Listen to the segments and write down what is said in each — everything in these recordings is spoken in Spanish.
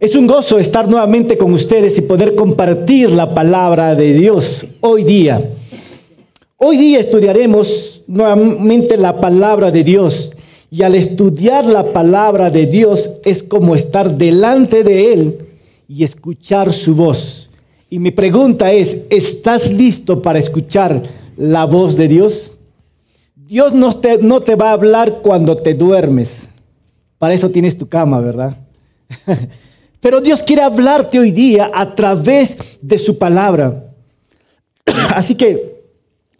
Es un gozo estar nuevamente con ustedes y poder compartir la palabra de Dios hoy día. Hoy día estudiaremos nuevamente la palabra de Dios y al estudiar la palabra de Dios es como estar delante de Él y escuchar su voz. Y mi pregunta es, ¿estás listo para escuchar la voz de Dios? Dios no te, no te va a hablar cuando te duermes. Para eso tienes tu cama, ¿verdad? Pero Dios quiere hablarte hoy día a través de su palabra. Así que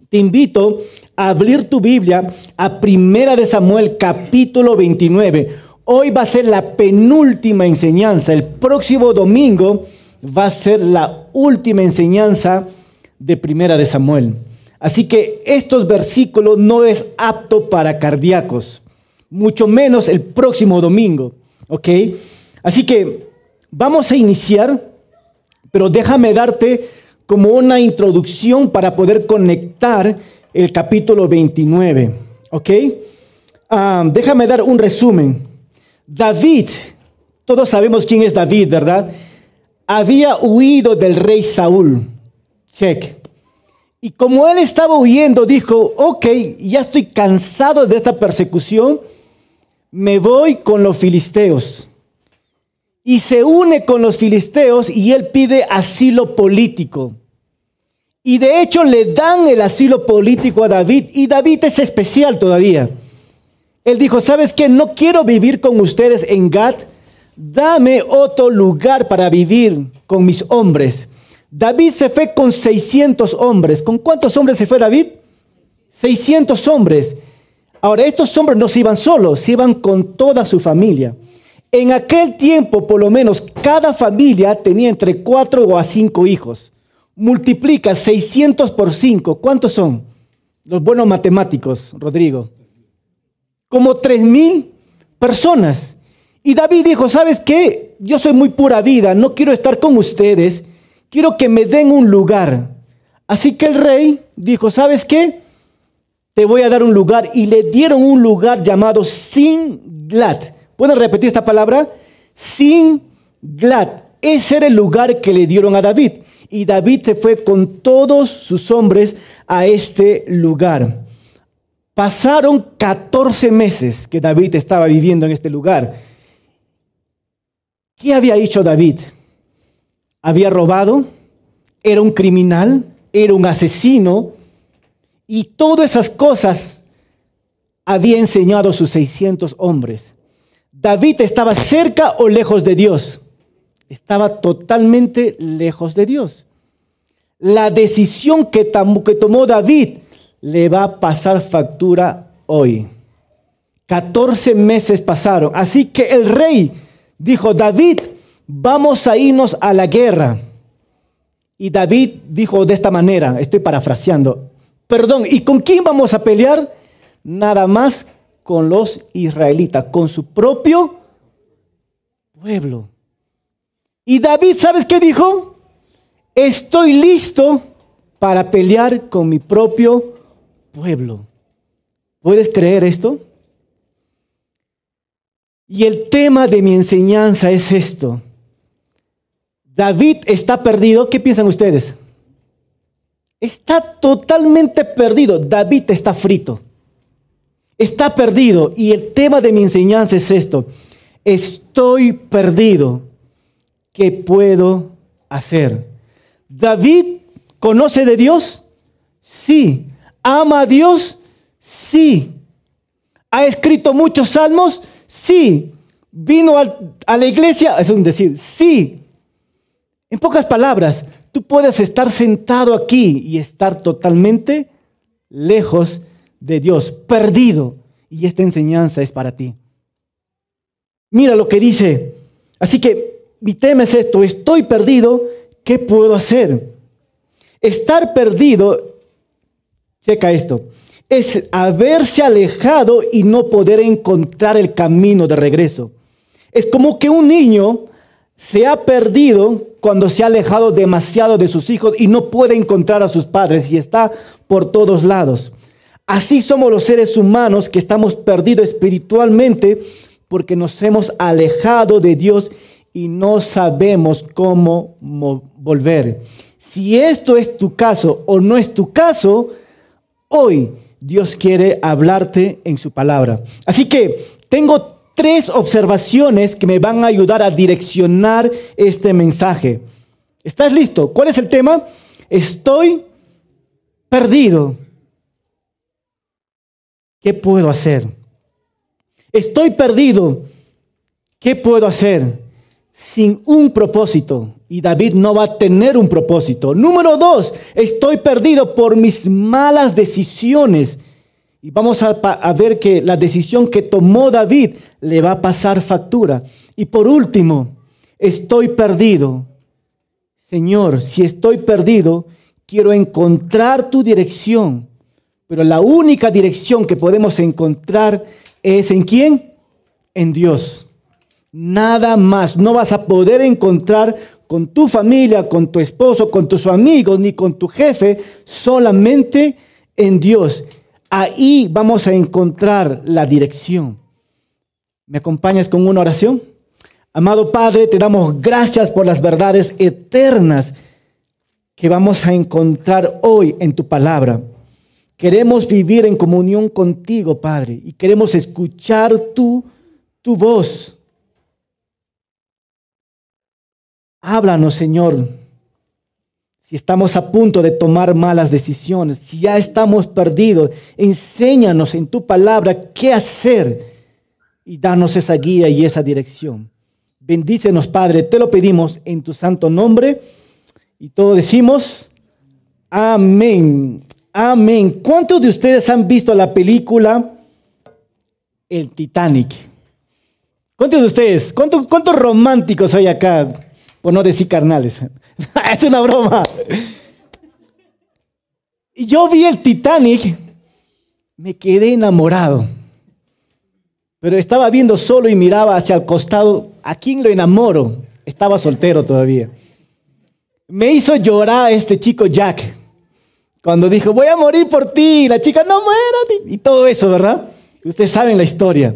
te invito a abrir tu Biblia a Primera de Samuel capítulo 29. Hoy va a ser la penúltima enseñanza. El próximo domingo va a ser la última enseñanza de Primera de Samuel. Así que estos versículos no es apto para cardíacos, mucho menos el próximo domingo, ¿ok? Así que Vamos a iniciar, pero déjame darte como una introducción para poder conectar el capítulo 29. ¿Ok? Ah, déjame dar un resumen. David, todos sabemos quién es David, ¿verdad? Había huido del rey Saúl. Check. Y como él estaba huyendo, dijo, ok, ya estoy cansado de esta persecución, me voy con los filisteos y se une con los filisteos y él pide asilo político. Y de hecho le dan el asilo político a David y David es especial todavía. Él dijo, ¿sabes qué? No quiero vivir con ustedes en Gat. Dame otro lugar para vivir con mis hombres. David se fue con 600 hombres. ¿Con cuántos hombres se fue David? 600 hombres. Ahora, estos hombres no se iban solos, se iban con toda su familia. En aquel tiempo, por lo menos, cada familia tenía entre cuatro o cinco hijos. Multiplica 600 por 5. ¿Cuántos son? Los buenos matemáticos, Rodrigo. Como tres mil personas. Y David dijo, ¿sabes qué? Yo soy muy pura vida, no quiero estar con ustedes, quiero que me den un lugar. Así que el rey dijo, ¿sabes qué? Te voy a dar un lugar. Y le dieron un lugar llamado Singlat ¿Pueden repetir esta palabra? Sin glad. Ese era el lugar que le dieron a David. Y David se fue con todos sus hombres a este lugar. Pasaron 14 meses que David estaba viviendo en este lugar. ¿Qué había hecho David? Había robado, era un criminal, era un asesino, y todas esas cosas había enseñado a sus 600 hombres. David estaba cerca o lejos de Dios. Estaba totalmente lejos de Dios. La decisión que, tomó David le va a pasar factura hoy. 14 meses pasaron. Así que el rey dijo, David, vamos a irnos a la guerra. Y David dijo de esta manera, estoy parafraseando, perdón, ¿y con quién vamos a pelear? Nada más con los israelitas, con su propio pueblo. Y David, ¿sabes qué dijo? Estoy listo para pelear con mi propio pueblo. ¿Puedes creer esto? Y el tema de mi enseñanza es esto. David está perdido. ¿Qué piensan ustedes? Está totalmente perdido. David está frito está perdido. Y el tema de mi enseñanza es esto. Estoy perdido. ¿Qué puedo hacer? David conoce de Dios. Sí. ¿Ama a Dios? Sí. ¿Ha escrito muchos salmos? Sí. ¿Vino a la iglesia? Es un decir, sí. En pocas palabras, tú puedes estar sentado aquí y estar totalmente lejos de Dios, perdido. Y esta enseñanza es para ti. Mira lo que dice. Así que mi tema es esto, estoy perdido, ¿qué puedo hacer? Estar perdido, checa esto, es haberse alejado y no poder encontrar el camino de regreso. Es como que un niño se ha perdido cuando se ha alejado demasiado de sus hijos y no puede encontrar a sus padres y está por todos lados. Así somos los seres humanos que estamos perdidos espiritualmente porque nos hemos alejado de Dios y no sabemos cómo volver. Si esto es tu caso o no es tu caso, hoy Dios quiere hablarte en su palabra. Así que tengo tres observaciones que me van a ayudar a direccionar este mensaje. ¿Estás listo? ¿Cuál es el tema? Estoy perdido. ¿Qué puedo hacer? Estoy perdido. ¿Qué puedo hacer? Sin un propósito. Y David no va a tener un propósito. Número dos, estoy perdido por mis malas decisiones. Y vamos a, ver que la decisión que tomó David le va a pasar factura. Y por último, estoy perdido. Señor, si estoy perdido, quiero encontrar tu dirección. Pero la única dirección que podemos encontrar es en quién? En Dios. Nada más. No vas a poder encontrar con tu familia, con tu esposo, con tus amigos, ni con tu jefe, solamente en Dios. Ahí vamos a encontrar la dirección. ¿Me acompañas con una oración? Amado Padre, te damos gracias por las verdades eternas que vamos a encontrar hoy en tu palabra. Queremos vivir en comunión contigo, Padre, y queremos escuchar tu, tu voz. Háblanos, Señor. Si estamos a punto de tomar malas decisiones, si ya estamos perdidos, enséñanos en tu palabra qué hacer y danos esa guía y esa dirección. Bendícenos, Padre, te lo pedimos en tu santo nombre. Y todos decimos, amén, amén. ¿Cuántos de ustedes han visto la película El Titanic? ¿Cuántos de ustedes? ¿Cuántos, románticos hay acá? Por no decir carnales. es una broma. Y yo vi el Titanic, me quedé enamorado. Pero estaba viendo solo y miraba hacia el costado. ¿A quién lo enamoro? Estaba soltero todavía. Me hizo llorar este chico Jack. Cuando dijo, voy a morir por ti. La chica, no muera. Y todo eso, ¿verdad? Ustedes saben la historia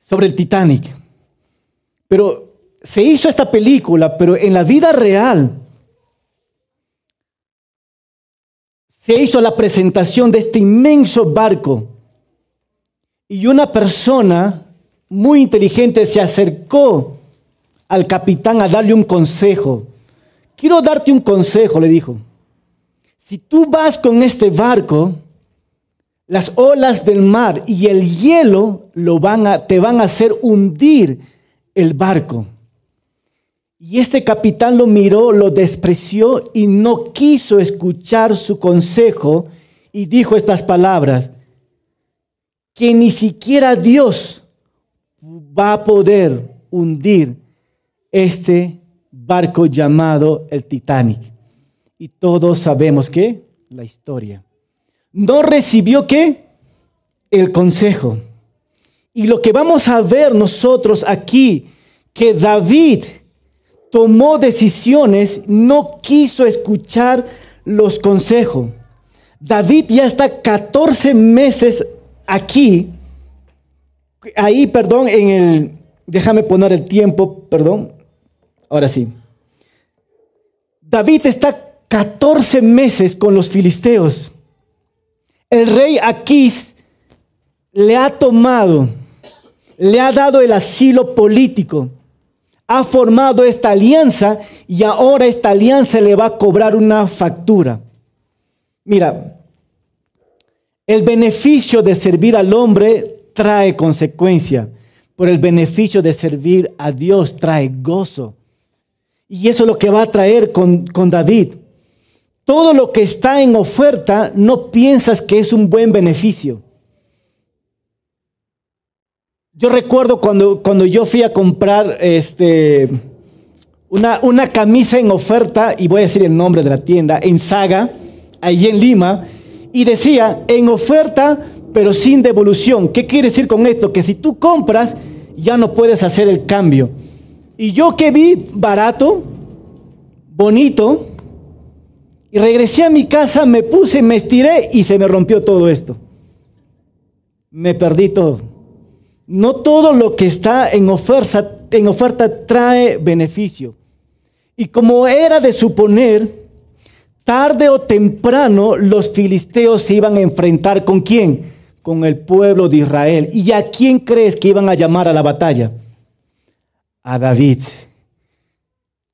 sobre el Titanic. Pero se hizo esta película, pero en la vida real se hizo la presentación de este inmenso barco. Y una persona muy inteligente se acercó al capitán a darle un consejo. Quiero darte un consejo, le dijo. Si tú vas con este barco, las olas del mar y el hielo te van a hacer hundir el barco. Y este capitán lo miró, lo despreció y no quiso escuchar su consejo y dijo estas palabras, que ni siquiera Dios va a poder hundir este barco llamado el Titanic. Y todos sabemos que la historia. No recibió qué? El consejo. Y lo que vamos a ver nosotros aquí, que David tomó decisiones, no quiso escuchar los consejos. David ya está 14 meses aquí, ahí, perdón, en el, déjame poner el tiempo, perdón, ahora sí. David está 14 meses con los filisteos. El rey Aquís le ha tomado, le ha dado el asilo político ha formado esta alianza y ahora esta alianza le va a cobrar una factura. Mira, el beneficio de servir al hombre trae consecuencia, pero el beneficio de servir a Dios trae gozo. Y eso es lo que va a traer con, con David. Todo lo que está en oferta no piensas que es un buen beneficio. Yo recuerdo cuando, cuando yo fui a comprar este, una, una camisa en oferta, y voy a decir el nombre de la tienda, en Saga, allí en Lima, y decía, en oferta, pero sin devolución. ¿Qué quiere decir con esto? Que si tú compras, ya no puedes hacer el cambio. Y yo que vi barato, bonito, y regresé a mi casa, me puse, me estiré y se me rompió todo esto. Me perdí todo. No todo lo que está en oferta, en oferta trae beneficio. Y como era de suponer, tarde o temprano los filisteos se iban a enfrentar con quién? Con el pueblo de Israel. ¿Y a quién crees que iban a llamar a la batalla? A David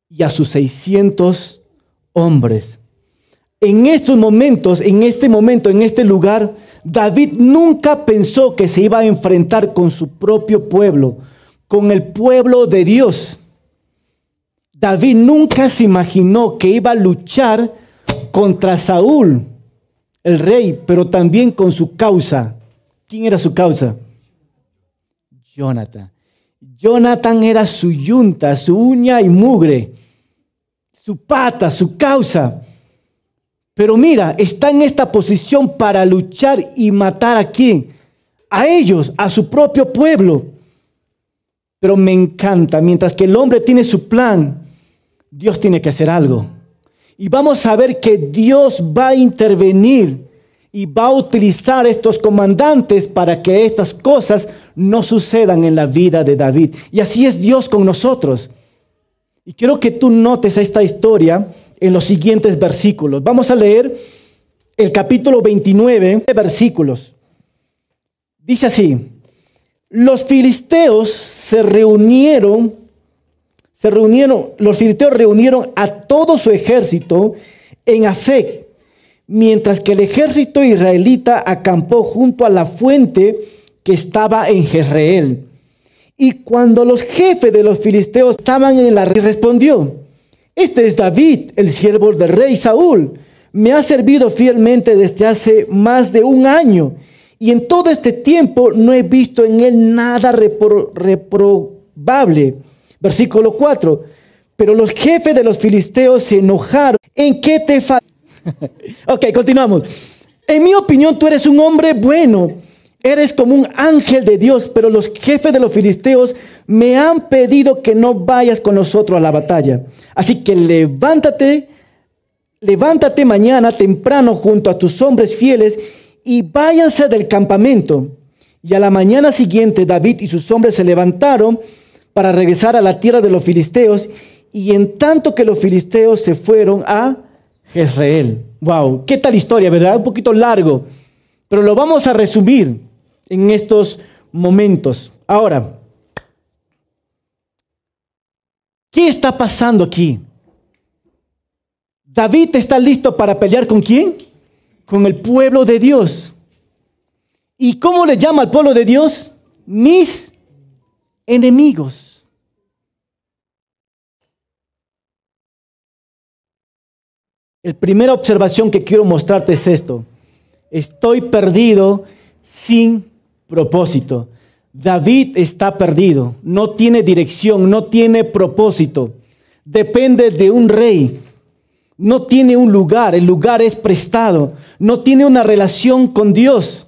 y a sus 600 hombres. En estos momentos, en este momento, en este lugar, David nunca pensó que se iba a enfrentar con su propio pueblo, con el pueblo de Dios. David nunca se imaginó que iba a luchar contra Saúl, el rey, pero también con su causa. ¿Quién era su causa? Jonathan. Jonathan era su yunta, su uña y mugre, su pata, su causa. Pero mira, está en esta posición para luchar y matar a quién? A ellos, a su propio pueblo. Pero me encanta, mientras que el hombre tiene su plan, Dios tiene que hacer algo. Y vamos a ver que Dios va a intervenir y va a utilizar estos comandantes para que estas cosas no sucedan en la vida de David. Y así es Dios con nosotros. Y quiero que tú notes esta historia en los siguientes versículos. Vamos a leer el capítulo 29, versículos. Dice así, los filisteos se reunieron, se reunieron, los filisteos reunieron a todo su ejército en Afec, mientras que el ejército israelita acampó junto a la fuente que estaba en Jezreel. Y cuando los jefes de los filisteos estaban en la respondió, este es David, el siervo del rey Saúl. Me ha servido fielmente desde hace más de un año y en todo este tiempo no he visto en él nada reprobable. Versículo 4. Pero los jefes de los filisteos se enojaron. ¿En qué te falta? ok, continuamos. En mi opinión, tú eres un hombre bueno. Eres como un ángel de Dios, pero los jefes de los filisteos me han pedido que no vayas con nosotros a la batalla. Así que levántate, levántate mañana temprano junto a tus hombres fieles y váyanse del campamento. Y a la mañana siguiente David y sus hombres se levantaron para regresar a la tierra de los filisteos. Y en tanto que los filisteos se fueron a Jezreel. Wow, qué tal historia, ¿verdad? Un poquito largo, pero lo vamos a resumir en estos momentos. Ahora, ¿Qué está pasando aquí? David está listo para pelear con quién? Con el pueblo de Dios. ¿Y cómo le llama al pueblo de Dios? Mis enemigos. La primera observación que quiero mostrarte es esto. Estoy perdido sin propósito. David está perdido, no tiene dirección, no tiene propósito, depende de un rey, no tiene un lugar, el lugar es prestado, no tiene una relación con Dios.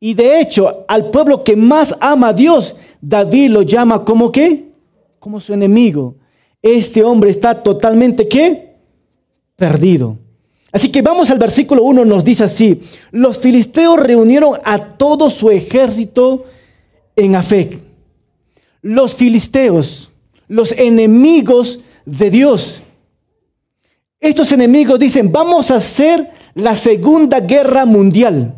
Y de hecho, al pueblo que más ama a Dios, David lo llama como qué? Como su enemigo. Este hombre está totalmente qué? Perdido. Así que vamos al versículo 1, nos dice así, los filisteos reunieron a todo su ejército en Afec. Los filisteos, los enemigos de Dios. Estos enemigos dicen, vamos a hacer la segunda guerra mundial.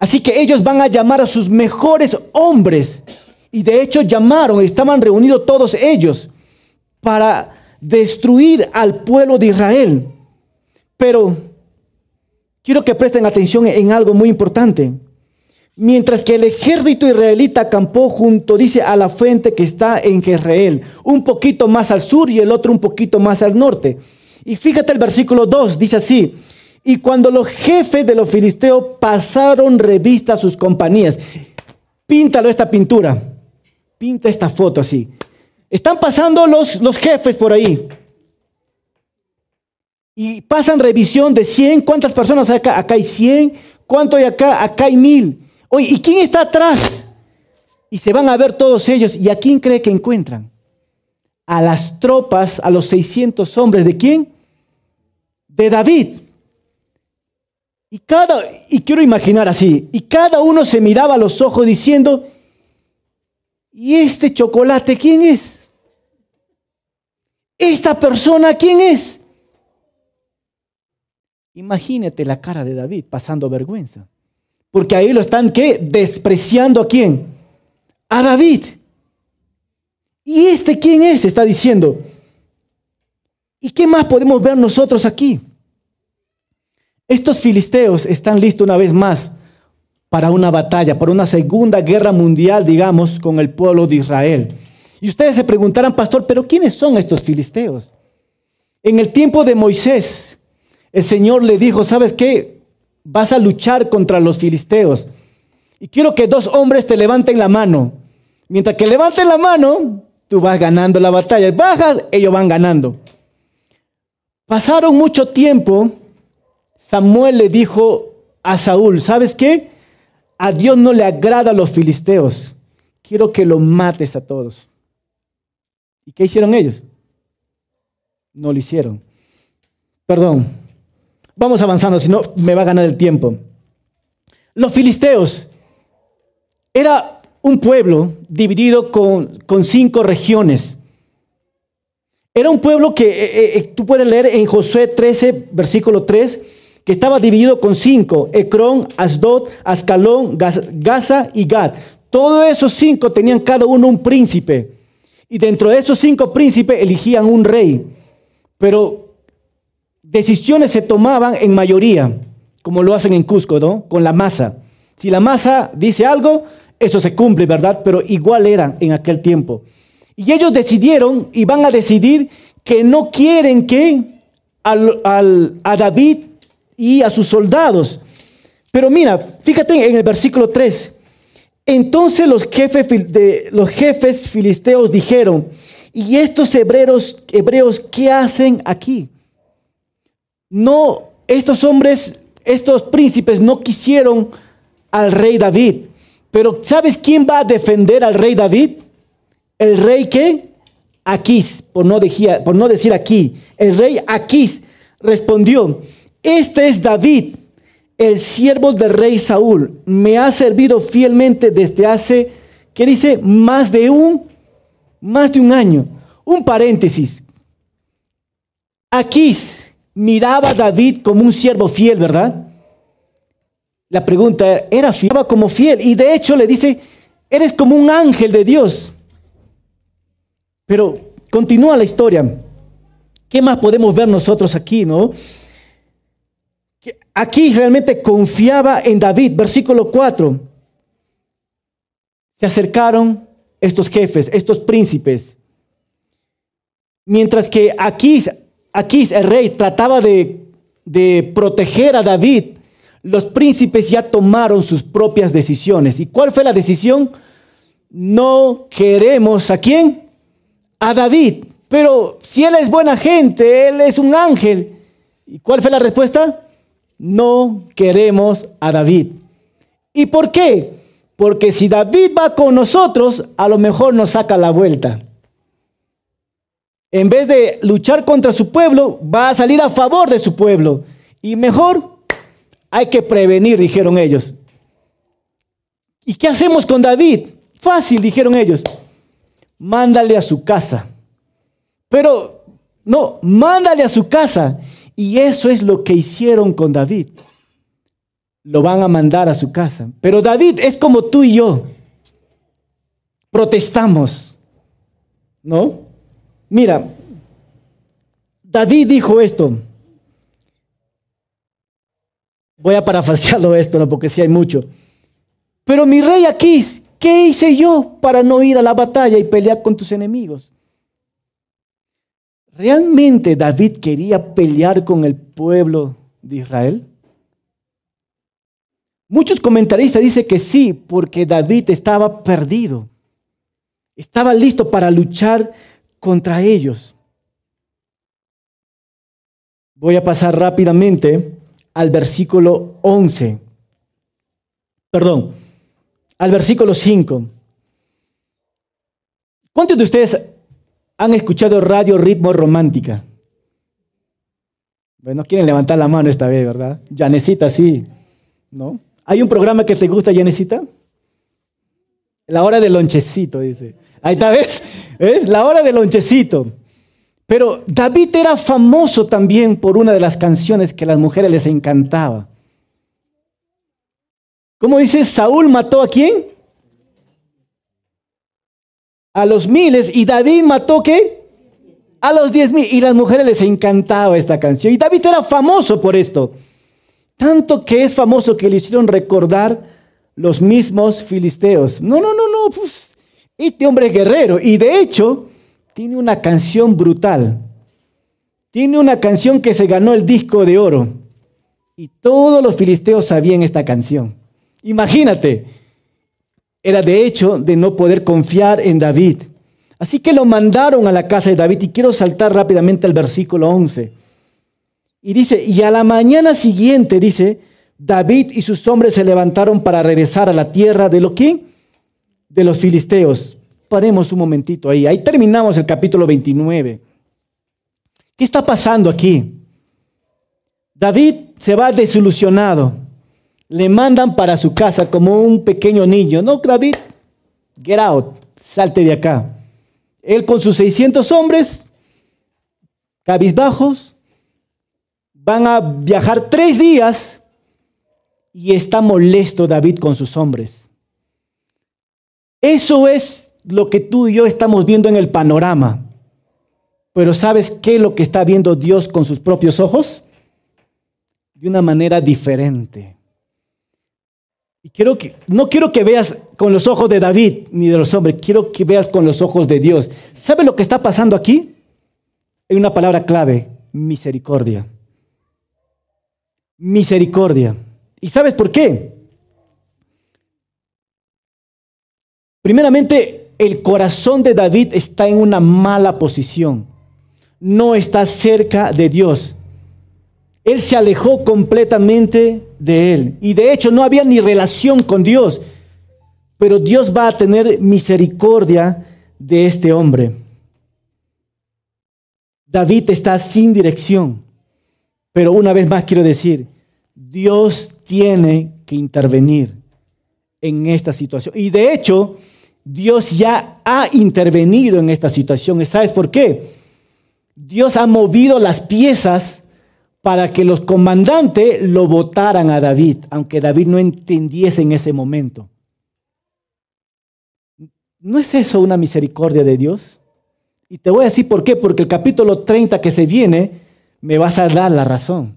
Así que ellos van a llamar a sus mejores hombres. Y de hecho llamaron, estaban reunidos todos ellos para destruir al pueblo de Israel. Pero quiero que presten atención en algo muy importante. Mientras que el ejército israelita acampó junto, dice, a la fuente que está en Jezreel, un poquito más al sur y el otro un poquito más al norte. Y fíjate el versículo 2, dice así, y cuando los jefes de los filisteos pasaron revista a sus compañías, píntalo esta pintura, pinta esta foto así. Están pasando los, los jefes por ahí. Y pasan revisión de 100, ¿cuántas personas hay acá? Acá hay 100, ¿cuánto hay acá? Acá hay mil. Oye, ¿y quién está atrás? Y se van a ver todos ellos. ¿Y a quién cree que encuentran? A las tropas, a los 600 hombres. ¿De quién? De David. Y, cada, y quiero imaginar así, y cada uno se miraba a los ojos diciendo, ¿y este chocolate quién es? ¿Esta persona quién es? Imagínate la cara de David pasando vergüenza. Porque ahí lo están, ¿qué? Despreciando a quién? A David. ¿Y este quién es? Está diciendo. ¿Y qué más podemos ver nosotros aquí? Estos filisteos están listos una vez más para una batalla, para una segunda guerra mundial, digamos, con el pueblo de Israel. Y ustedes se preguntarán, pastor, pero ¿quiénes son estos filisteos? En el tiempo de Moisés, el Señor le dijo, ¿sabes qué? Vas a luchar contra los filisteos. Y quiero que dos hombres te levanten la mano. Mientras que levanten la mano, tú vas ganando la batalla. Bajas, ellos van ganando. Pasaron mucho tiempo. Samuel le dijo a Saúl, ¿sabes qué? A Dios no le agrada a los filisteos. Quiero que los mates a todos. ¿Y qué hicieron ellos? No lo hicieron. Perdón, Vamos avanzando, si no me va a ganar el tiempo. Los filisteos era un pueblo dividido con, con cinco regiones. Era un pueblo que eh, eh, eh, tú puedes leer en Josué 13, versículo 3, que estaba dividido con cinco, Ecrón, Asdod, Ascalón, Gaza y Gad. Todos esos cinco tenían cada uno un príncipe. Y dentro de esos cinco príncipes eligían un rey. Pero decisiones se tomaban en mayoría, como lo hacen en Cusco, ¿no? Con la masa. Si la masa dice algo, eso se cumple, ¿verdad? Pero igual era en aquel tiempo. Y ellos decidieron y van a decidir que no quieren que a David y a sus soldados. Pero mira, fíjate en el versículo 3. Entonces los jefes, de, los jefes filisteos dijeron, ¿y estos hebreos, hebreos qué hacen aquí? No, estos hombres, estos príncipes no quisieron al rey David. Pero ¿sabes quién va a defender al rey David? El rey que Aquís, por no, por no decir aquí, el rey Aquís respondió, este es David, el siervo del rey Saúl, me ha servido fielmente desde hace, ¿qué dice? Más de un, más de un año. Un paréntesis. Aquís miraba a David como un siervo fiel, ¿verdad? La pregunta era, fiel como fiel? Y de hecho le dice, eres como un ángel de Dios. Pero continúa la historia. ¿Qué más podemos ver nosotros aquí, no? Aquí realmente confiaba en David, versículo 4. Se acercaron estos jefes, estos príncipes. Mientras que aquí Aquí el rey trataba de, de proteger a David. Los príncipes ya tomaron sus propias decisiones. ¿Y cuál fue la decisión? No queremos a quién? A David. Pero si él es buena gente, él es un ángel. ¿Y cuál fue la respuesta? No queremos a David. ¿Y por qué? Porque si David va con nosotros, a lo mejor nos saca la vuelta en vez de luchar contra su pueblo, va a salir a favor de su pueblo. Y mejor hay que prevenir, dijeron ellos. ¿Y qué hacemos con David? Fácil, dijeron ellos. Mándale a su casa. Pero no, mándale a su casa. Y eso es lo que hicieron con David. Lo van a mandar a su casa. Pero David es como tú y yo. Protestamos. ¿No? Mira, David dijo esto. Voy a parafrasearlo esto, ¿no? porque sí hay mucho. Pero mi rey Aquís, ¿qué hice yo para no ir a la batalla y pelear con tus enemigos? ¿Realmente David quería pelear con el pueblo de Israel? Muchos comentaristas dicen que sí, porque David estaba perdido. Estaba listo para luchar contra ellos. Voy a pasar rápidamente al versículo 11. Perdón, al versículo 5. ¿Cuántos de ustedes han escuchado radio Ritmo Romántica? Bueno, quieren levantar la mano esta vez, ¿verdad? Yanecita, sí. ¿No? ¿Hay un programa que te gusta, Yanecita? La hora del lonchecito, dice. Ahí está, ¿ves? ¿Ves? La hora del lonchecito. Pero David era famoso también por una de las canciones que a las mujeres les encantaba. ¿Cómo dice? Saúl mató a quién? A los miles. ¿Y David mató qué? A los diez mil. Y las mujeres les encantaba esta canción. Y David era famoso por esto. Tanto que es famoso que le hicieron recordar los mismos filisteos. No, no, no, no. Pues, este hombre es guerrero. Y de hecho, tiene una canción brutal. Tiene una canción que se ganó el disco de oro. Y todos los filisteos sabían esta canción. Imagínate, era de hecho de no poder confiar en David. Así que lo mandaron a la casa de David y quiero saltar rápidamente al versículo 11. Y dice, y a la mañana siguiente, dice, David y sus hombres se levantaron para regresar a la tierra de lo que? De los filisteos. Paremos un momentito ahí. Ahí terminamos el capítulo 29. ¿Qué está pasando aquí? David se va desilusionado le mandan para su casa como un pequeño niño. No, David, get out, salte de acá. Él con sus 600 hombres, cabizbajos, van a viajar tres días y está molesto David con sus hombres. Eso es lo que tú y yo estamos viendo en el panorama. Pero ¿sabes qué es lo que está viendo Dios con sus propios ojos? De una manera diferente. Y quiero que, no quiero que veas con los ojos de David ni de los hombres, quiero que veas con los ojos de Dios. ¿Sabe lo que está pasando aquí? Hay una palabra clave, misericordia. Misericordia. ¿Y sabes por qué? Primeramente, el corazón de David está en una mala posición. No está cerca de Dios. Él se alejó completamente de él. Y de hecho no había ni relación con Dios. Pero Dios va a tener misericordia de este hombre. David está sin dirección. Pero una vez más quiero decir, Dios tiene que intervenir en esta situación. Y de hecho, Dios ya ha intervenido en esta situación. ¿Sabes por qué? Dios ha movido las piezas para que los comandantes lo votaran a David, aunque David no entendiese en ese momento. ¿No es eso una misericordia de Dios? Y te voy a decir por qué, porque el capítulo 30 que se viene me vas a dar la razón.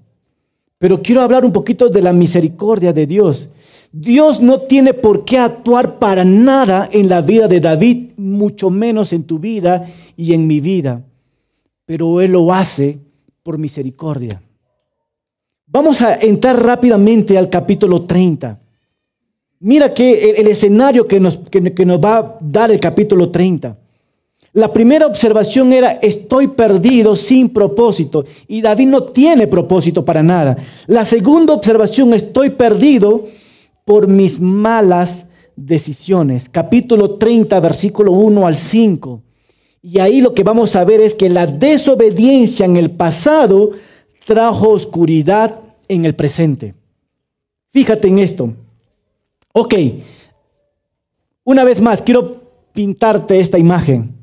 Pero quiero hablar un poquito de la misericordia de Dios. Dios no tiene por qué actuar para nada en la vida de David, mucho menos en tu vida y en mi vida. Pero Él lo hace por misericordia. Vamos a entrar rápidamente al capítulo 30. Mira que el, escenario que nos, que nos va a dar el capítulo 30. La primera observación era, estoy perdido sin propósito. Y David no tiene propósito para nada. La segunda observación, estoy perdido por mis malas decisiones. Capítulo 30, versículo 1 al 5. Y ahí lo que vamos a ver es que la desobediencia en el pasado trajo oscuridad en el presente. Fíjate en esto. Ok, una vez más, quiero pintarte esta imagen.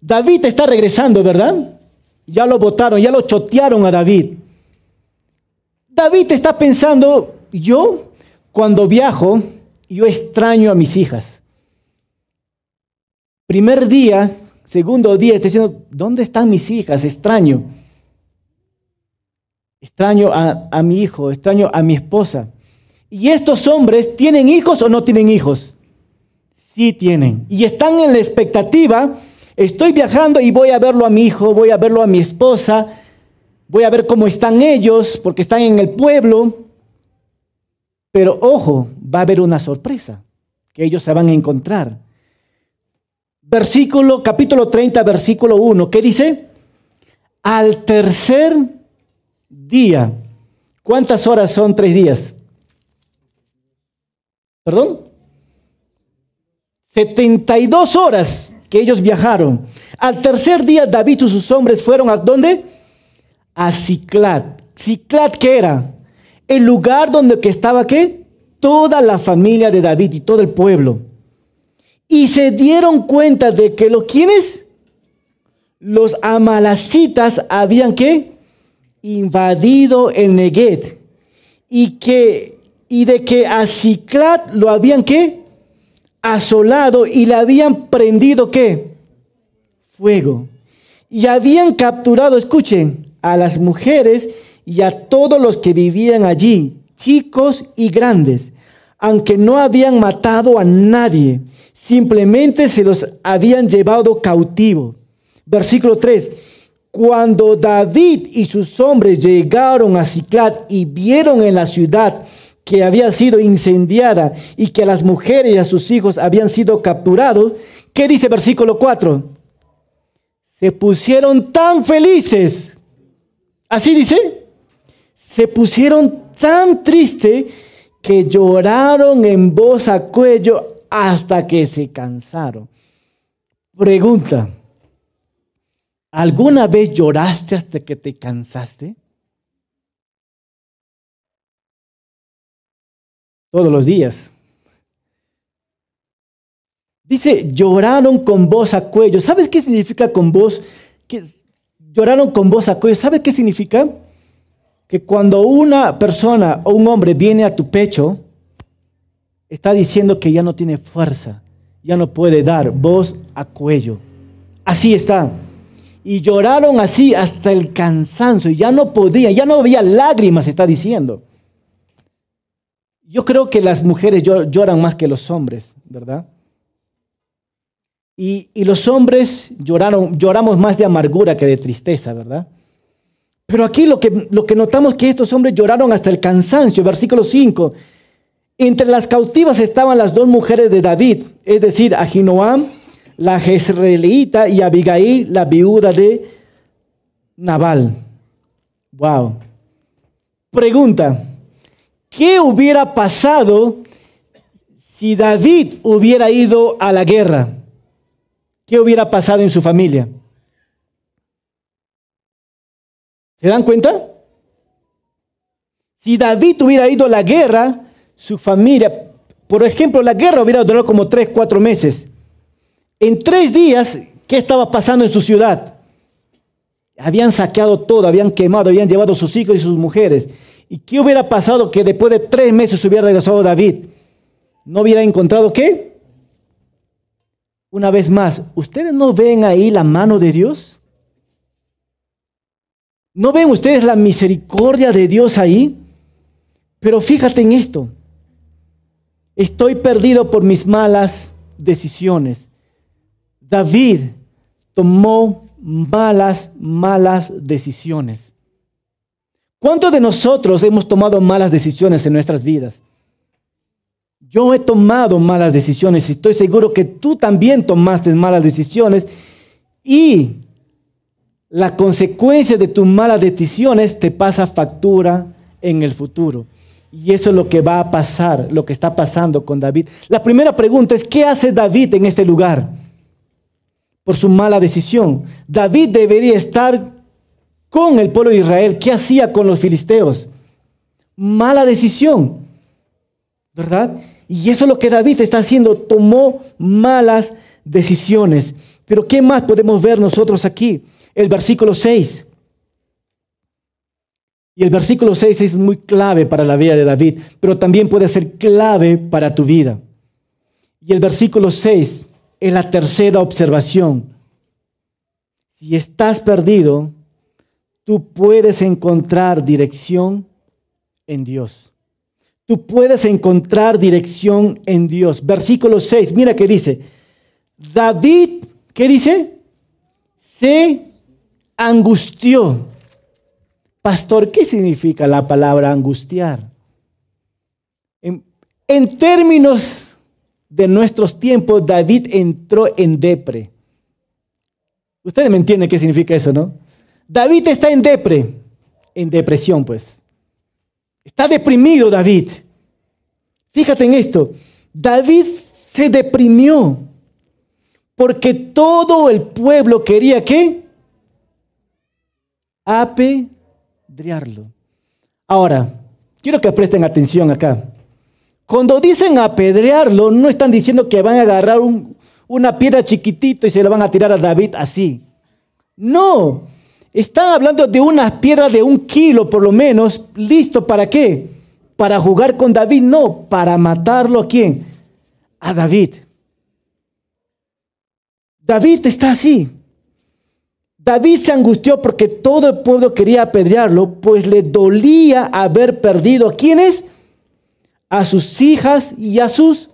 David está regresando, ¿verdad? Ya lo votaron, ya lo chotearon a David. David está pensando, yo cuando viajo, yo extraño a mis hijas. Primer día, segundo día, estoy diciendo, ¿dónde están mis hijas? Extraño. Extraño a, mi hijo, extraño a mi esposa. ¿Y estos hombres tienen hijos o no tienen hijos? Sí tienen. Y están en la expectativa, estoy viajando y voy a verlo a mi hijo, voy a verlo a mi esposa, voy a ver cómo están ellos, porque están en el pueblo. Pero ojo, va a haber una sorpresa que ellos se van a encontrar. Versículo, capítulo 30, versículo 1, ¿qué dice? Al tercer día. ¿Cuántas horas son tres días? ¿Perdón? 72 horas que ellos viajaron. Al tercer día David y sus hombres fueron a dónde? A Ciclat. ¿Ciclat qué era? El lugar donde que estaba qué? Toda la familia de David y todo el pueblo. y se dieron cuenta de que los quienes, los amalacitas habían que invadido el Neguet y que y de que a Ciclat lo habían que asolado y le habían prendido qué? Fuego. Y habían capturado, escuchen, a las mujeres y a todos los que vivían allí, chicos y grandes, aunque no habían matado a nadie, simplemente se los habían llevado cautivo. Versículo 3. Cuando David y sus hombres llegaron a Ciclat y vieron en la ciudad que había sido incendiada y que las mujeres y a sus hijos habían sido capturados, ¿qué dice versículo 4? Se pusieron tan felices. Así dice. Se pusieron tan tristes que lloraron en voz a cuello hasta que se cansaron. Pregunta, ¿alguna vez lloraste hasta que te cansaste? todos los días. Dice, lloraron con voz a cuello. ¿Sabes qué significa con voz? Lloraron con voz a cuello. ¿Sabes qué significa? Que cuando una persona o un hombre viene a tu pecho, está diciendo que ya no tiene fuerza, ya no puede dar voz a cuello. Así está. Y lloraron así hasta el cansancio, y ya no podía, ya no había lágrimas, está diciendo. Yo creo que las mujeres lloran más que los hombres, ¿verdad? Y, los hombres lloraron, lloramos más de amargura que de tristeza, ¿verdad? Pero aquí lo que, lo que notamos que estos hombres lloraron hasta el cansancio, versículo 5. Entre las cautivas estaban las dos mujeres de David, es decir, Ahinoam, la jezreelita, y Abigail, la viuda de Nabal. Wow. Pregunta. ¿Qué hubiera pasado si David hubiera ido a la guerra? ¿Qué hubiera pasado en su familia? ¿Se dan cuenta? Si David hubiera ido a la guerra, su familia, por ejemplo, la guerra hubiera durado como tres, cuatro meses. En tres días, ¿qué estaba pasando en su ciudad? Habían saqueado todo, habían quemado, habían llevado a sus hijos y sus mujeres. ¿Y qué hubiera pasado que después de tres meses hubiera regresado David? ¿No hubiera encontrado qué? Una vez más, ¿ustedes no ven ahí la mano de Dios? ¿No ven ustedes la misericordia de Dios ahí? Pero fíjate en esto. Estoy perdido por mis malas decisiones. David tomó malas, malas decisiones. ¿Cuántos de nosotros hemos tomado malas decisiones en nuestras vidas? Yo he tomado malas decisiones y estoy seguro que tú también tomaste malas decisiones y la consecuencia de tus malas decisiones te pasa factura en el futuro. Y eso es lo que va a pasar, lo que está pasando con David. La primera pregunta es, ¿qué hace David en este lugar? Por su mala decisión. David debería estar con el pueblo de Israel. ¿Qué hacía con los filisteos? Mala decisión, ¿verdad? Y eso es lo que David está haciendo, tomó malas decisiones. Pero ¿qué más podemos ver nosotros aquí? El versículo 6. Y el versículo 6 es muy clave para la vida de David, pero también puede ser clave para tu vida. Y el versículo 6 es la tercera observación. Si estás perdido, tú puedes encontrar dirección en Dios. Tú puedes encontrar dirección en Dios. Versículo 6, mira qué dice. David, ¿qué dice? Se angustió. Pastor, ¿qué significa la palabra angustiar? En, términos de nuestros tiempos, David entró en depre. Ustedes me entienden qué significa eso, ¿no? David está en depre, en depresión pues. Está deprimido David. Fíjate en esto. David se deprimió porque todo el pueblo quería que apedrearlo. Ahora, quiero que presten atención acá. Cuando dicen apedrearlo, no están diciendo que van a agarrar un, una piedra chiquitito y se la van a tirar a David así. No, están hablando de una piedra de un kilo por lo menos, listo para qué? Para jugar con David, no, para matarlo a quién? A David. David está así. David se angustió porque todo el pueblo quería apedrearlo, pues le dolía haber perdido a quienes? A sus hijas y a sus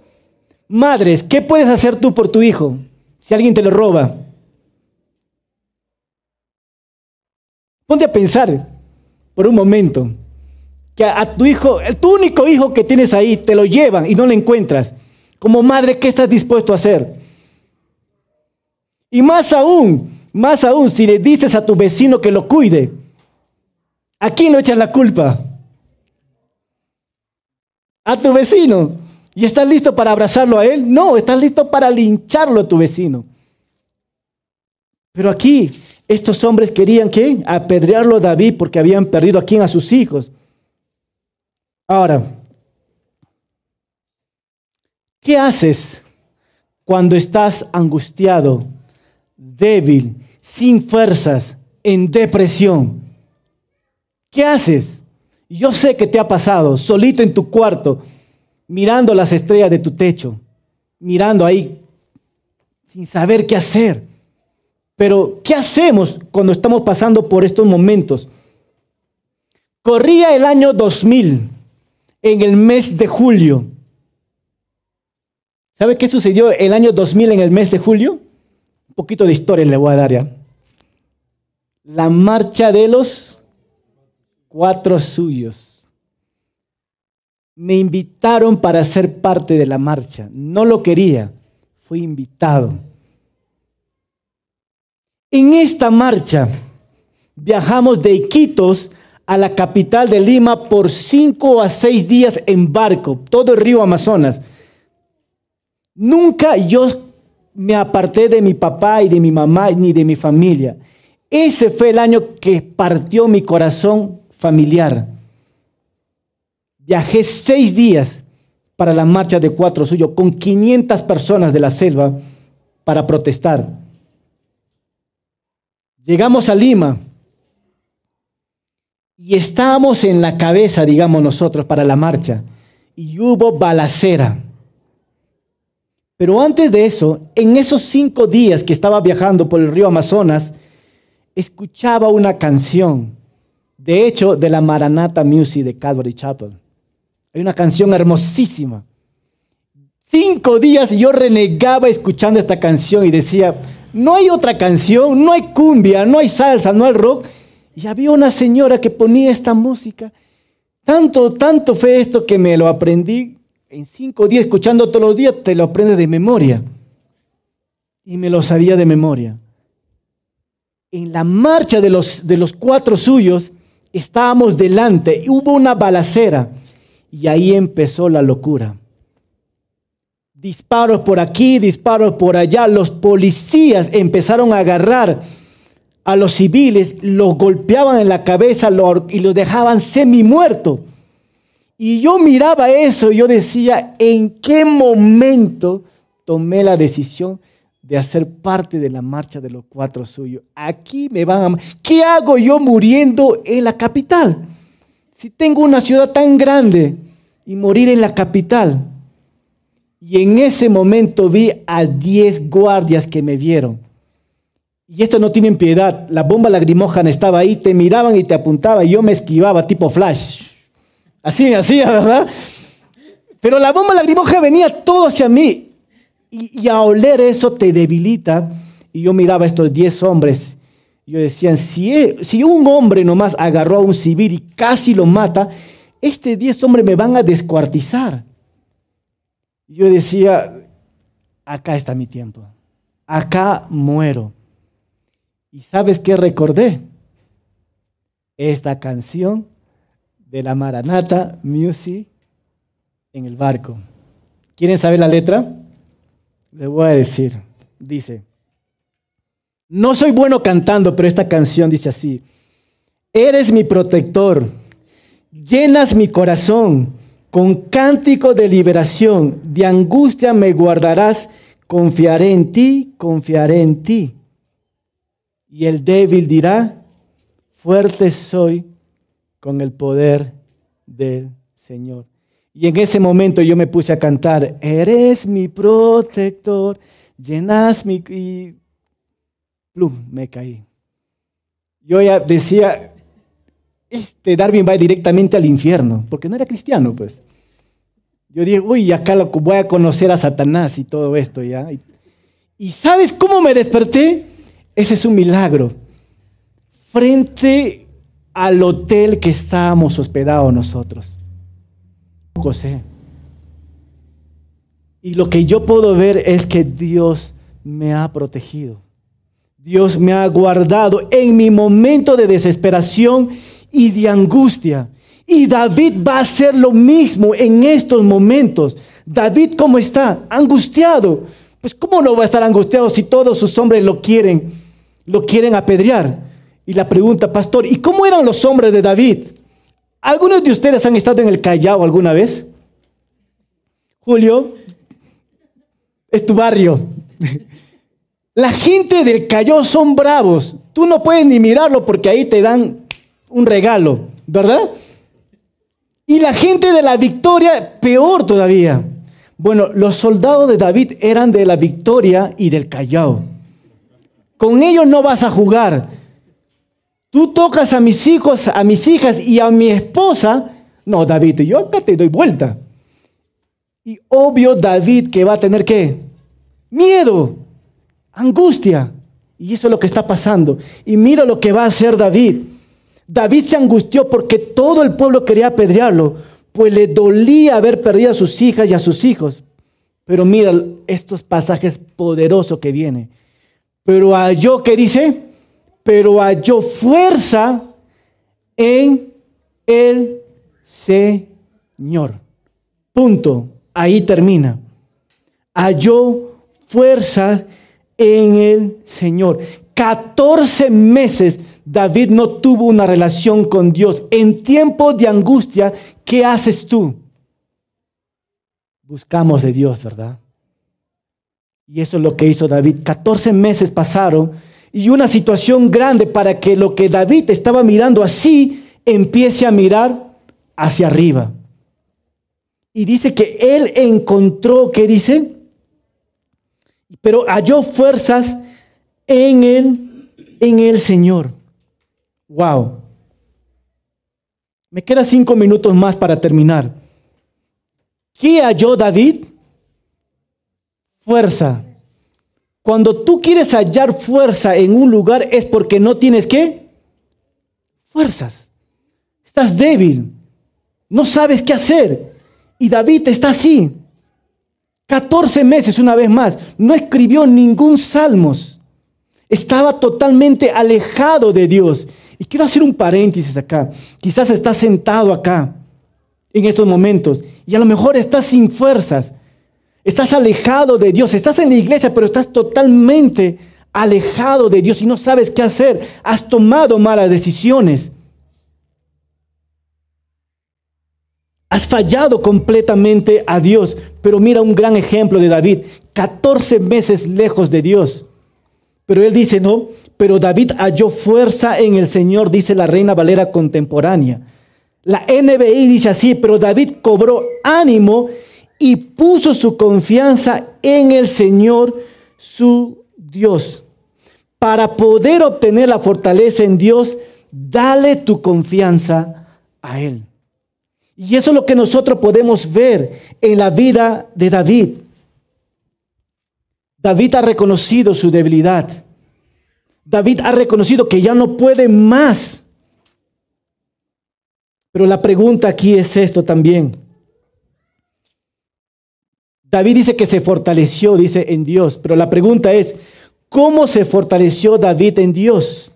madres. ¿Qué puedes hacer tú por tu hijo si alguien te lo roba? Ponte a pensar por un momento que a tu hijo, tu único hijo que tienes ahí, te lo llevan y no lo encuentras. Como madre, ¿qué estás dispuesto a hacer? Y más aún, más aún si le dices a tu vecino que lo cuide, ¿a quién lo echas la culpa? A tu vecino. ¿Y estás listo para abrazarlo a él? No, estás listo para lincharlo a tu vecino. Pero aquí estos hombres querían que apedrearlo a David porque habían perdido a quién a sus hijos. Ahora, ¿qué haces cuando estás angustiado débil, sin fuerzas, en depresión. ¿Qué haces? Yo sé que te ha pasado, solito en tu cuarto, mirando las estrellas de tu techo, mirando ahí, sin saber qué hacer. Pero, ¿qué hacemos cuando estamos pasando por estos momentos? Corría el año 2000, en el mes de julio. ¿Sabe qué sucedió el año 2000 en el mes de julio? Un poquito de historia le voy a dar ya. La marcha de los cuatro suyos. Me invitaron para ser parte de la marcha. No lo quería, fui invitado. En esta marcha viajamos de Iquitos a la capital de Lima por cinco a seis días en barco, todo el río Amazonas. Nunca yo me aparté de mi papá y de mi mamá ni de mi familia. Ese fue el año que partió mi corazón familiar. Viajé seis días para la marcha de cuatro suyo con 500 personas de la selva para protestar. Llegamos a Lima y estábamos en la cabeza, digamos nosotros, para la marcha. Y hubo balacera. Pero antes de eso, en esos cinco días que estaba viajando por el río Amazonas, escuchaba una canción, de hecho, de la Maranata Music de Calvary Chapel. Hay una canción hermosísima. Cinco días yo renegaba escuchando esta canción y decía, no hay otra canción, no hay cumbia, no hay salsa, no hay rock. Y había una señora que ponía esta música. Tanto, tanto fue esto que me lo aprendí en cinco días, escuchando todos los días, te lo aprendes de memoria. Y me lo sabía de memoria. En la marcha de los, de los cuatro suyos, estábamos delante, y hubo una balacera, y ahí empezó la locura. Disparos por aquí, disparos por allá. Los policías empezaron a agarrar a los civiles, los golpeaban en la cabeza y los dejaban semi muertos. Y yo miraba eso y yo decía, ¿en qué momento tomé la decisión de hacer parte de la marcha de los cuatro suyos? Aquí me van a... ¿Qué hago yo muriendo en la capital? Si tengo una ciudad tan grande y morir en la capital. Y en ese momento vi a diez guardias que me vieron. Y esto no tienen piedad. La bomba lagrimógena estaba ahí, te miraban y te apuntaban. Y yo me esquivaba tipo flash. Así así, ¿verdad? Pero la bomba lagrimógena venía todo hacia mí. Y, a oler eso te debilita. Y yo miraba a estos diez hombres. Y yo decía, si, e, si un hombre nomás agarró a un civil y casi lo mata, estos diez hombres me van a descuartizar. Yo decía, acá está mi tiempo. Acá muero. ¿Y sabes qué recordé? Esta canción de la Maranata Music en el barco. ¿Quieren saber la letra? Les voy a decir. Dice, no soy bueno cantando, pero esta canción dice así, eres mi protector, llenas mi corazón con cántico de liberación, de angustia me guardarás confiaré en ti, confiaré en ti. Y el débil dirá, fuerte soy con el poder del Señor. Y en ese momento yo me puse a cantar, eres mi protector, llenas mi... Y plum, me caí. Yo ya decía, este Darwin va directamente al infierno, porque no era cristiano, pues. Yo dije, uy, acá voy a conocer a Satanás y todo esto, ¿ya? Y, y ¿sabes cómo me desperté? Ese es un milagro. Frente al hotel que estábamos hospedados nosotros. José. Y lo que yo puedo ver es que Dios me ha protegido. Dios me ha guardado en mi momento de desesperación y de angustia. Y David va a hacer lo mismo en estos momentos. David, ¿cómo está? Angustiado. Pues ¿cómo no va a estar angustiado si todos sus hombres lo quieren, lo quieren apedrear? Y la pregunta, pastor, ¿y cómo eran los hombres de David? ¿Algunos de ustedes han estado en el Callao alguna vez? Julio, es tu barrio. La gente del Callao son bravos. Tú no puedes ni mirarlo porque ahí te dan un regalo, ¿verdad? Y la gente de la victoria, peor todavía. Bueno, los soldados de David eran de la victoria y del Callao. Con ellos no vas a jugar. Tú tocas a mis hijos, a mis hijas y a mi esposa. No, David, yo acá te doy vuelta. Y obvio David que va a tener qué? Miedo, angustia. Y eso es lo que está pasando. Y mira lo que va a hacer David. David se angustió porque todo el pueblo quería apedrearlo, pues le dolía haber perdido a sus hijas y a sus hijos. Pero mira estos pasajes poderosos que vienen. Pero a yo que dice, pero halló fuerza en el Señor. Punto. Ahí termina. Halló fuerza en el Señor. 14 meses David no tuvo una relación con Dios. En tiempo de angustia, ¿qué haces tú? Buscamos de Dios, ¿verdad? Y eso es lo que hizo David. 14 meses pasaron y una situación grande para que lo que David estaba mirando así empiece a mirar hacia arriba. Y dice que él encontró, ¿qué dice? Pero halló fuerzas en el, en el Señor. Wow. Me quedan cinco minutos más para terminar. ¿Qué halló David? Fuerza. Cuando tú quieres hallar fuerza en un lugar es porque no tienes qué? Fuerzas. Estás débil. No sabes qué hacer. Y David está así. 14 meses una vez más. No escribió ningún salmos. Estaba totalmente alejado de Dios. Y quiero hacer un paréntesis acá. Quizás estás sentado acá en estos momentos y a lo mejor estás sin fuerzas. Estás alejado de Dios. Estás en la iglesia, pero estás totalmente alejado de Dios y no sabes qué hacer. Has tomado malas decisiones. Has fallado completamente a Dios. Pero mira un gran ejemplo de David. 14 meses lejos de Dios. Pero él dice, no, pero David halló fuerza en el Señor, dice la Reina Valera contemporánea. La NBI dice así, pero David cobró ánimo y puso su confianza en el Señor su Dios. Para poder obtener la fortaleza en Dios, dale tu confianza a Él. Y eso es lo que nosotros podemos ver en la vida de David. David ha reconocido su debilidad. David ha reconocido que ya no puede más. Pero la pregunta aquí es esto también. David dice que se fortaleció, dice, en Dios. Pero la pregunta es, ¿cómo se fortaleció David en Dios?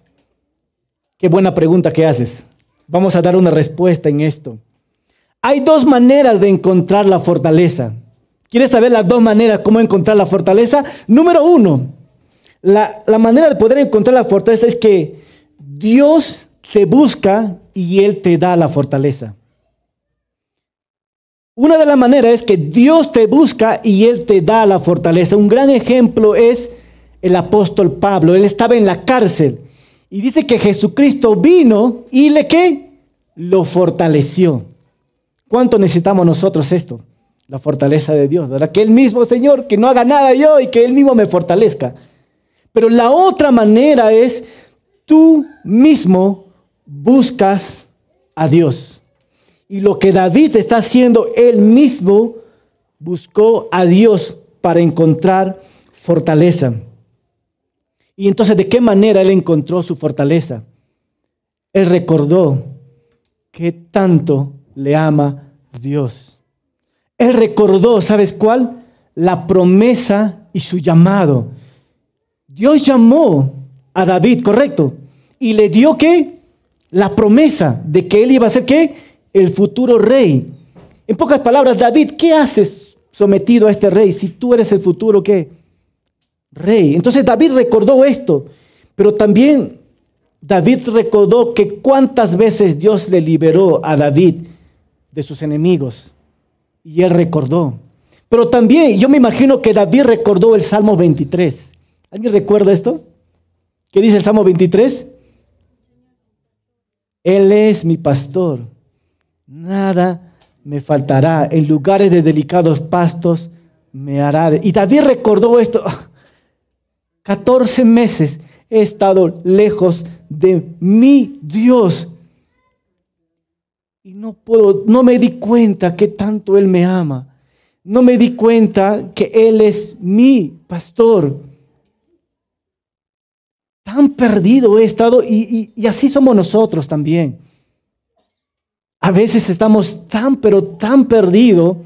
Qué buena pregunta que haces. Vamos a dar una respuesta en esto. Hay dos maneras de encontrar la fortaleza. ¿Quieres saber las dos maneras cómo encontrar la fortaleza? Número uno, la, la manera de poder encontrar la fortaleza es que Dios te busca y Él te da la fortaleza. Una de las maneras es que Dios te busca y Él te da la fortaleza. Un gran ejemplo es el apóstol Pablo. Él estaba en la cárcel y dice que Jesucristo vino y le qué? Lo fortaleció. ¿Cuánto necesitamos nosotros esto? La fortaleza de Dios, ¿verdad? Que Él mismo, Señor, que no haga nada yo y que Él mismo me fortalezca. Pero la otra manera es tú mismo buscas a Dios. Y lo que David está haciendo, él mismo buscó a Dios para encontrar fortaleza. Y entonces, ¿de qué manera él encontró su fortaleza? Él recordó que tanto le ama Dios. Él recordó, ¿sabes cuál? La promesa y su llamado. Dios llamó a David, correcto, y le dio qué? La promesa de que él iba a ser qué? El futuro rey. En pocas palabras, David, ¿qué haces sometido a este rey si tú eres el futuro qué? Rey. Entonces David recordó esto, pero también David recordó que cuántas veces Dios le liberó a David de sus enemigos. Y él recordó. Pero también yo me imagino que David recordó el Salmo 23. ¿Alguien recuerda esto? ¿Qué dice el Salmo 23? Él es mi pastor nada me faltará, en lugares de delicados pastos me hará. Y David recordó esto, 14 meses he estado lejos de mi Dios. Y no puedo, no me di cuenta que tanto Él me ama. No me di cuenta que Él es mi pastor. Tan perdido he estado y, y así somos nosotros también. A veces estamos tan, pero tan perdidos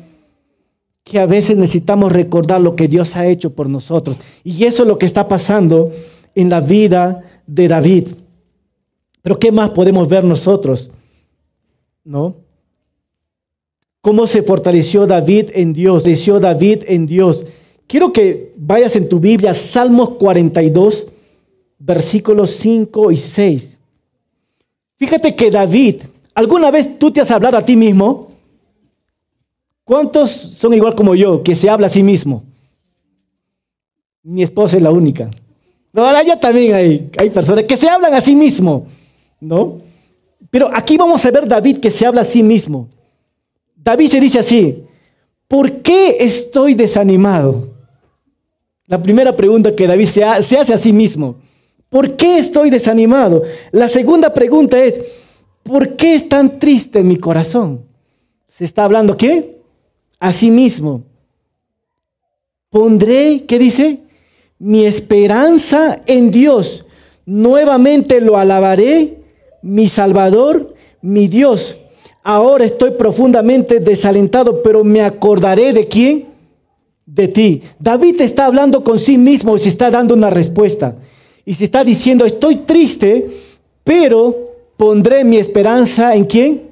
que a veces necesitamos recordar lo que Dios ha hecho por nosotros. Y eso es lo que está pasando en la vida de David. Pero ¿qué más podemos ver nosotros? ¿No? ¿Cómo se fortaleció David en Dios? Fortaleció David en Dios. Quiero que vayas en tu Biblia, Salmos 42, versículos 5 y 6. Fíjate que David ¿Alguna vez tú te has hablado a ti mismo? ¿Cuántos son igual como yo, que se habla a sí mismo? Mi esposa es la única. Ahora ya también hay, hay personas que se hablan a sí mismo, ¿no? Pero aquí vamos a ver David que se habla a sí mismo. David se dice así, ¿por qué estoy desanimado? La primera pregunta que David se, se hace a sí mismo, ¿por qué estoy desanimado? La segunda pregunta es, ¿por qué es tan triste mi corazón? Se está hablando qué? A sí mismo. Pondré, ¿qué dice? Mi esperanza en Dios. Nuevamente lo alabaré, mi Salvador, mi Dios. Ahora estoy profundamente desalentado, pero me acordaré de quién? De ti. David está hablando con sí mismo y se está dando una respuesta. Y se está diciendo, estoy triste, pero Pondré mi esperanza en quién?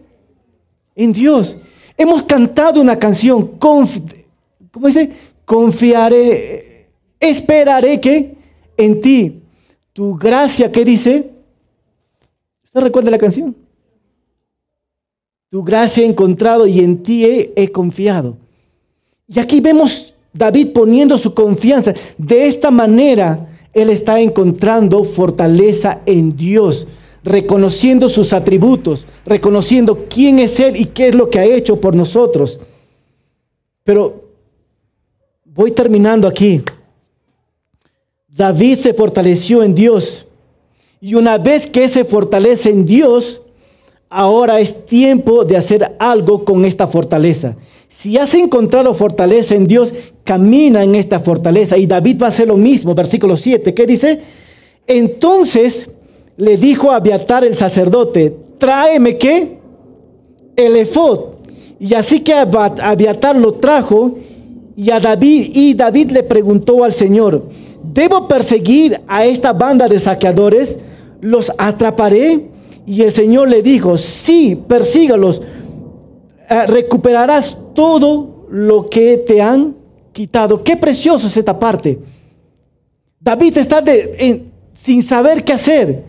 En Dios. Hemos cantado una canción, ¿cómo dice? Confiaré, esperaré que en ti. Tu gracia, ¿qué dice? ¿Usted recuerda la canción? Tu gracia he encontrado y en ti he, he confiado. Y aquí vemos David poniendo su confianza. De esta manera, él está encontrando fortaleza en Dios reconociendo sus atributos, reconociendo quién es Él y qué es lo que ha hecho por nosotros. Pero voy terminando aquí. David se fortaleció en Dios. Y una vez que se fortalece en Dios, ahora es tiempo de hacer algo con esta fortaleza. Si has encontrado fortaleza en Dios, camina en esta fortaleza. Y David va a hacer lo mismo. Versículo 7, ¿qué dice? Entonces le dijo a Abiatar el sacerdote, tráeme qué? El efod. Y así que Abiatar lo trajo y a David y David le preguntó al Señor, ¿debo perseguir a esta banda de saqueadores? ¿Los atraparé? Y el Señor le dijo, sí, persígalos, eh, recuperarás todo lo que te han quitado. Qué precioso es esta parte. David está sin saber qué hacer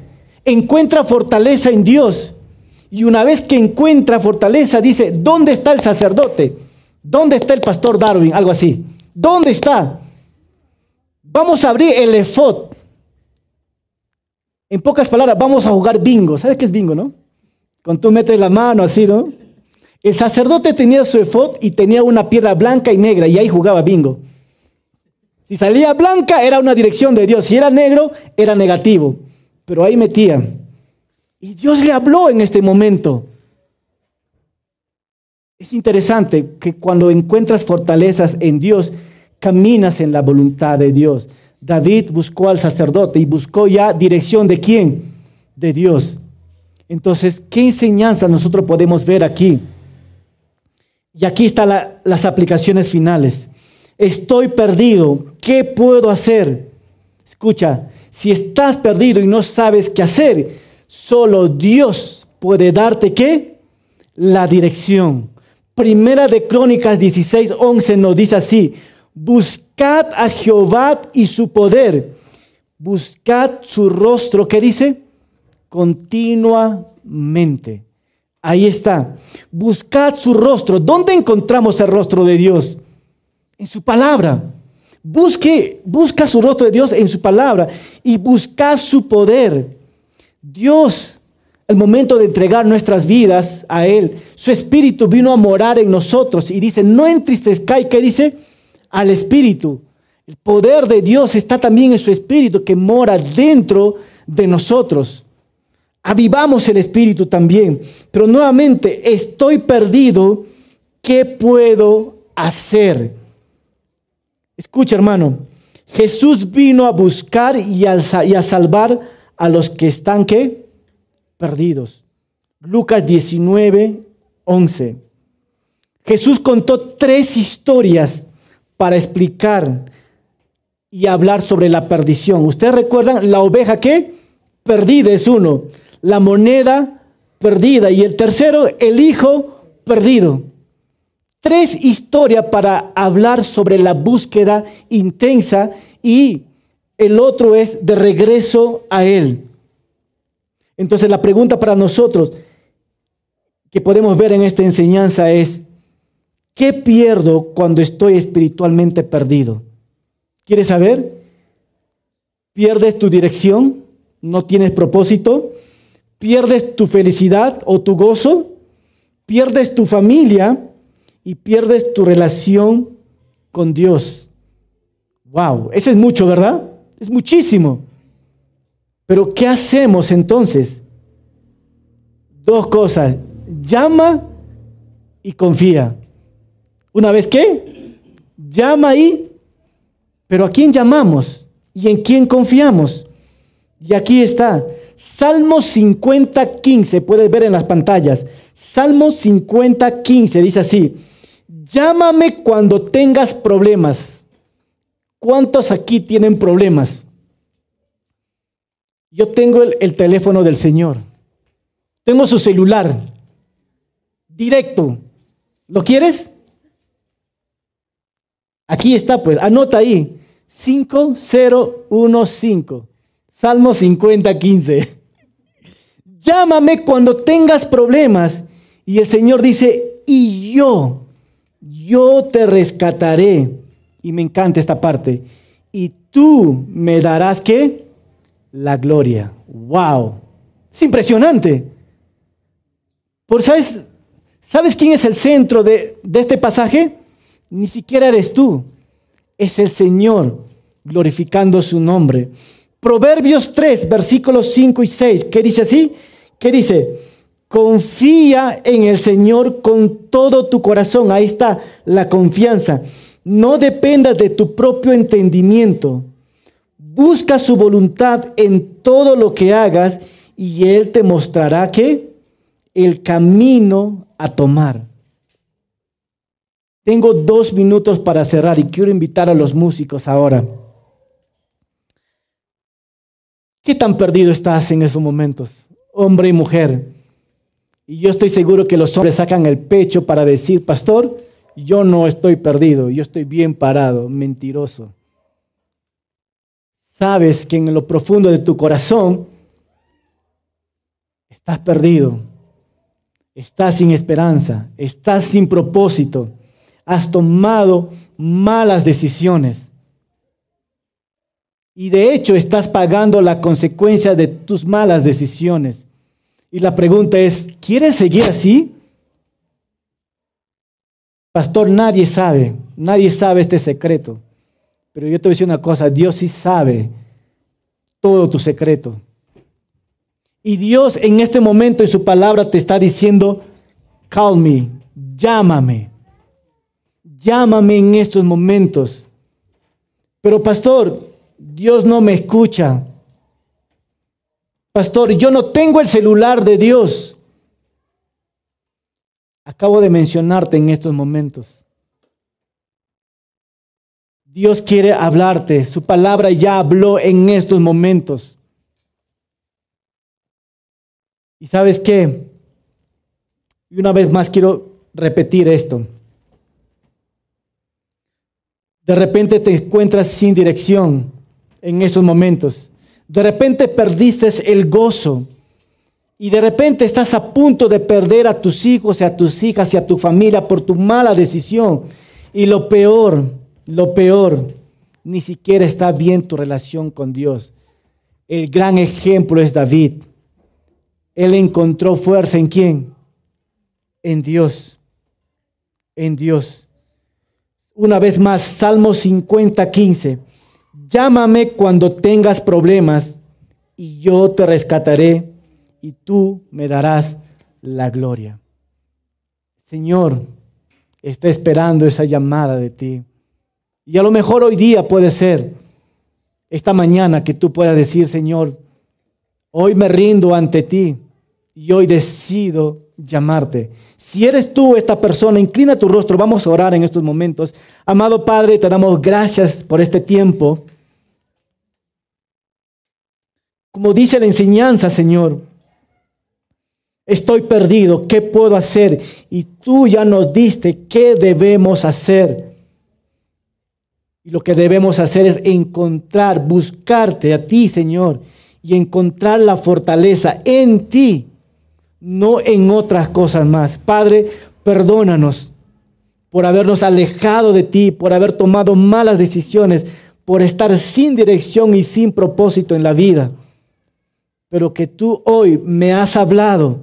encuentra fortaleza en Dios. Y una vez que encuentra fortaleza, dice, ¿dónde está el sacerdote? ¿Dónde está el pastor Darwin? Algo así. ¿Dónde está? Vamos a abrir el efod. En pocas palabras, vamos a jugar bingo. ¿Sabes qué es bingo, no? Cuando tú metes la mano así, ¿no? El sacerdote tenía su efod y tenía una piedra blanca y negra y ahí jugaba bingo. Si salía blanca era una dirección de Dios, si era negro era negativo, pero ahí metía. Y Dios le habló en este momento. Es interesante que cuando encuentras fortalezas en Dios, caminas en la voluntad de Dios. David buscó al sacerdote y buscó ya dirección de quién? De Dios. Entonces, ¿qué enseñanza nosotros podemos ver aquí? Y aquí están las aplicaciones finales. Estoy perdido. ¿Qué puedo hacer? Escucha, si estás perdido y no sabes qué hacer, solo Dios puede darte qué? La dirección. Primera de Crónicas 16, 11 nos dice así, buscad a Jehová y su poder, buscad su rostro, ¿qué dice? Continuamente. Ahí está, buscad su rostro. ¿Dónde encontramos el rostro de Dios? En su palabra. Busque, busca su rostro de Dios en su palabra y busca su poder. Dios el momento de entregar nuestras vidas a Él, su Espíritu vino a morar en nosotros y dice, no entristezcáis, ¿qué dice? Al Espíritu. El poder de Dios está también en su Espíritu que mora dentro de nosotros. Avivamos el Espíritu también. Pero nuevamente, estoy perdido, ¿qué puedo hacer? Escucha hermano, Jesús vino a buscar y a, salvar a los que están, ¿qué? perdidos. Lucas 19, 11. Jesús contó tres historias para explicar y hablar sobre la perdición. ¿Ustedes recuerdan la oveja qué? Perdida es uno. La moneda perdida. Y el tercero, el hijo perdido. Tres historias para hablar sobre la búsqueda intensa y el otro es de regreso a Él. Entonces la pregunta para nosotros que podemos ver en esta enseñanza es, ¿qué pierdo cuando estoy espiritualmente perdido? ¿Quieres saber? ¿Pierdes tu dirección? ¿No tienes propósito? ¿Pierdes tu felicidad o tu gozo? ¿Pierdes tu familia? Y pierdes tu relación con Dios. Wow, eso es mucho, ¿verdad? Es muchísimo. Pero ¿qué hacemos entonces? Dos cosas. Llama y confía. Una vez que llama y, pero ¿a quién llamamos? ¿Y en quién confiamos? Y aquí está. Salmo 50, 15, puedes ver en las pantallas. Salmo 50, 15 dice así, llámame cuando tengas problemas. ¿Cuántos aquí tienen problemas? Yo tengo el, teléfono del Señor. Tengo su celular. Directo. ¿Lo quieres? Aquí está, pues. Anota ahí. 5015. Salmo 50, 15. Llámame cuando tengas problemas. Y el Señor dice, y yo, yo te rescataré. Y me encanta esta parte. Y tú me darás qué? la gloria. ¡Wow! Es impresionante. Por, ¿sabes, ¿Sabes quién es el centro de, de este pasaje? Ni siquiera eres tú. Es el Señor glorificando su nombre. Proverbios 3, versículos 5 y 6. ¿Qué dice así? ¿Qué dice? Confía en el Señor con todo tu corazón. Ahí está la confianza. No dependas de tu propio entendimiento. Busca su voluntad en todo lo que hagas y Él te mostrará que el camino a tomar. Tengo dos minutos para cerrar y quiero invitar a los músicos ahora. ¿Qué tan perdido estás en esos momentos, hombre y mujer? Y yo estoy seguro que los hombres sacan el pecho para decir, pastor, yo no estoy perdido, yo estoy bien parado, mentiroso sabes que en lo profundo de tu corazón estás perdido, estás sin esperanza, estás sin propósito. has tomado malas decisiones. Y de hecho estás pagando la consecuencia de tus malas decisiones. Y la pregunta es, ¿quieres seguir así? Pastor, nadie sabe, nadie sabe este secreto. Pero yo te voy a decir una cosa, Dios sí sabe todo tu secreto. Y Dios en este momento en su palabra te está diciendo, call me, llámame, llámame en estos momentos. Pero pastor, Dios no me escucha. Pastor, yo no tengo el celular de Dios. Acabo de mencionarte en estos momentos. Dios quiere hablarte. Su palabra ya habló en estos momentos. ¿Y sabes qué? Y una vez más quiero repetir esto. De repente te encuentras sin dirección en esos momentos. De repente perdiste el gozo. Y de repente estás a punto de perder a tus hijos y a tus hijas y a tu familia por tu mala decisión. Y lo peor, lo peor, ni siquiera está bien tu relación con Dios. El gran ejemplo es David. Él encontró fuerza en quién? En Dios. En Dios. Una vez más, Salmo 50, 15. Llámame cuando tengas problemas y yo te rescataré y tú me darás la gloria. Señor, está esperando esa llamada de ti. Y a lo mejor hoy día puede ser, esta mañana, que tú puedas decir, Señor, hoy me rindo ante ti y hoy decido llamarte. Si eres tú esta persona, inclina tu rostro, vamos a orar en estos momentos. Amado Padre, te damos gracias por este tiempo. Como dice la enseñanza, Señor, estoy perdido, ¿qué puedo hacer? Y tú ya nos diste qué debemos hacer. Y lo que debemos hacer es encontrar, buscarte a ti, Señor, y encontrar la fortaleza en ti, no en otras cosas más. Padre, perdónanos por habernos alejado de ti, por haber tomado malas decisiones, por estar sin dirección y sin propósito en la vida pero que tú hoy me has hablado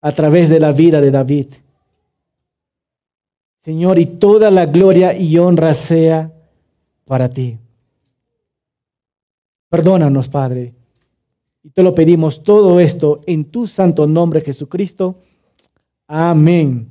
a través de la vida de David. Señor, y toda la gloria y honra sea para ti. Perdónanos, Padre. Y te lo pedimos todo esto en tu santo nombre, Jesucristo. Amén.